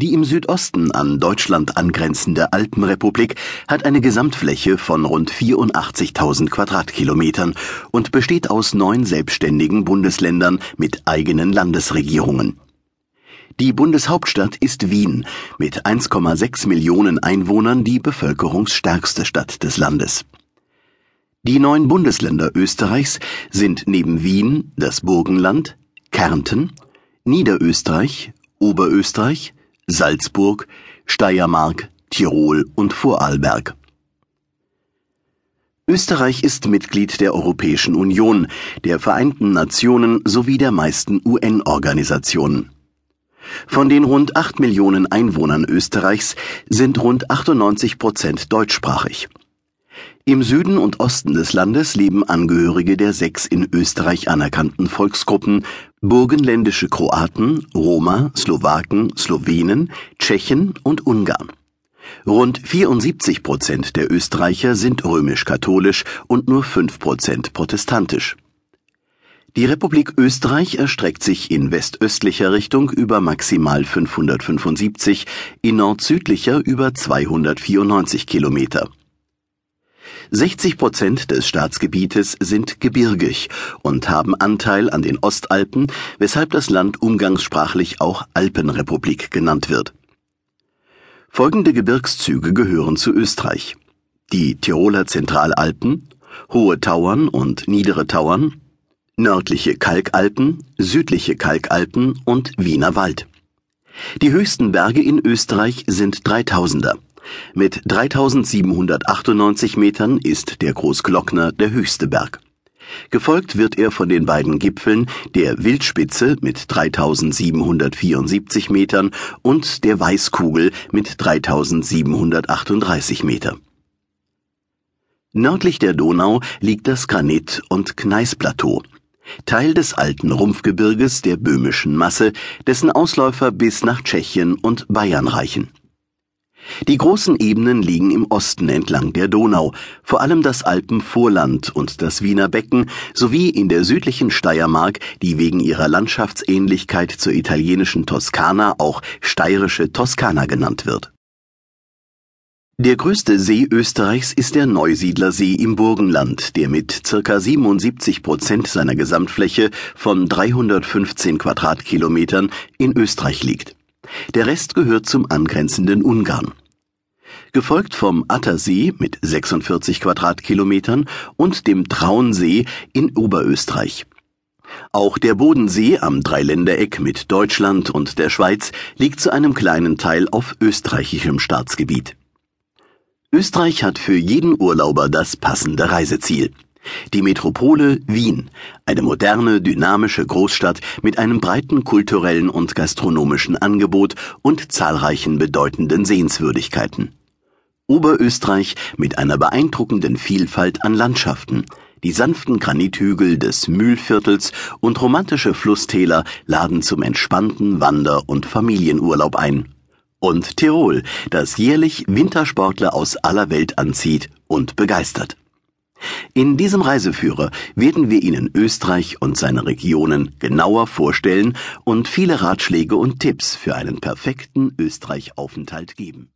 Die im Südosten an Deutschland angrenzende Alpenrepublik hat eine Gesamtfläche von rund 84.000 Quadratkilometern und besteht aus neun selbstständigen Bundesländern mit eigenen Landesregierungen. Die Bundeshauptstadt ist Wien mit 1,6 Millionen Einwohnern die bevölkerungsstärkste Stadt des Landes. Die neun Bundesländer Österreichs sind neben Wien das Burgenland, Kärnten, Niederösterreich, Oberösterreich, Salzburg, Steiermark, Tirol und Vorarlberg. Österreich ist Mitglied der Europäischen Union, der Vereinten Nationen sowie der meisten UN-Organisationen. Von den rund acht Millionen Einwohnern Österreichs sind rund 98 Prozent deutschsprachig. Im Süden und Osten des Landes leben Angehörige der sechs in Österreich anerkannten Volksgruppen burgenländische Kroaten, Roma, Slowaken, Slowenen, Tschechen und Ungarn. Rund 74 Prozent der Österreicher sind römisch-katholisch und nur 5 Prozent protestantisch. Die Republik Österreich erstreckt sich in westöstlicher Richtung über maximal 575, in nordsüdlicher über 294 Kilometer. 60 Prozent des Staatsgebietes sind gebirgig und haben Anteil an den Ostalpen, weshalb das Land umgangssprachlich auch Alpenrepublik genannt wird. Folgende Gebirgszüge gehören zu Österreich. Die Tiroler Zentralalpen, Hohe Tauern und Niedere Tauern, nördliche Kalkalpen, südliche Kalkalpen und Wiener Wald. Die höchsten Berge in Österreich sind Dreitausender. Mit 3798 Metern ist der Großglockner der höchste Berg. Gefolgt wird er von den beiden Gipfeln der Wildspitze mit 3774 Metern und der Weißkugel mit 3738 Meter. Nördlich der Donau liegt das Granit- und Gneisplateau, Teil des alten Rumpfgebirges der böhmischen Masse, dessen Ausläufer bis nach Tschechien und Bayern reichen. Die großen Ebenen liegen im Osten entlang der Donau, vor allem das Alpenvorland und das Wiener Becken sowie in der südlichen Steiermark, die wegen ihrer Landschaftsähnlichkeit zur italienischen Toskana auch steirische Toskana genannt wird. Der größte See Österreichs ist der Neusiedlersee im Burgenland, der mit circa 77 Prozent seiner Gesamtfläche von 315 Quadratkilometern in Österreich liegt. Der Rest gehört zum angrenzenden Ungarn. Gefolgt vom Attersee mit 46 Quadratkilometern und dem Traunsee in Oberösterreich. Auch der Bodensee am Dreiländereck mit Deutschland und der Schweiz liegt zu einem kleinen Teil auf österreichischem Staatsgebiet. Österreich hat für jeden Urlauber das passende Reiseziel. Die Metropole Wien, eine moderne, dynamische Großstadt mit einem breiten kulturellen und gastronomischen Angebot und zahlreichen bedeutenden Sehenswürdigkeiten. Oberösterreich mit einer beeindruckenden Vielfalt an Landschaften, die sanften Granithügel des Mühlviertels und romantische Flusstäler laden zum entspannten Wander- und Familienurlaub ein. Und Tirol, das jährlich Wintersportler aus aller Welt anzieht und begeistert. In diesem Reiseführer werden wir Ihnen Österreich und seine Regionen genauer vorstellen und viele Ratschläge und Tipps für einen perfekten Österreich-Aufenthalt geben.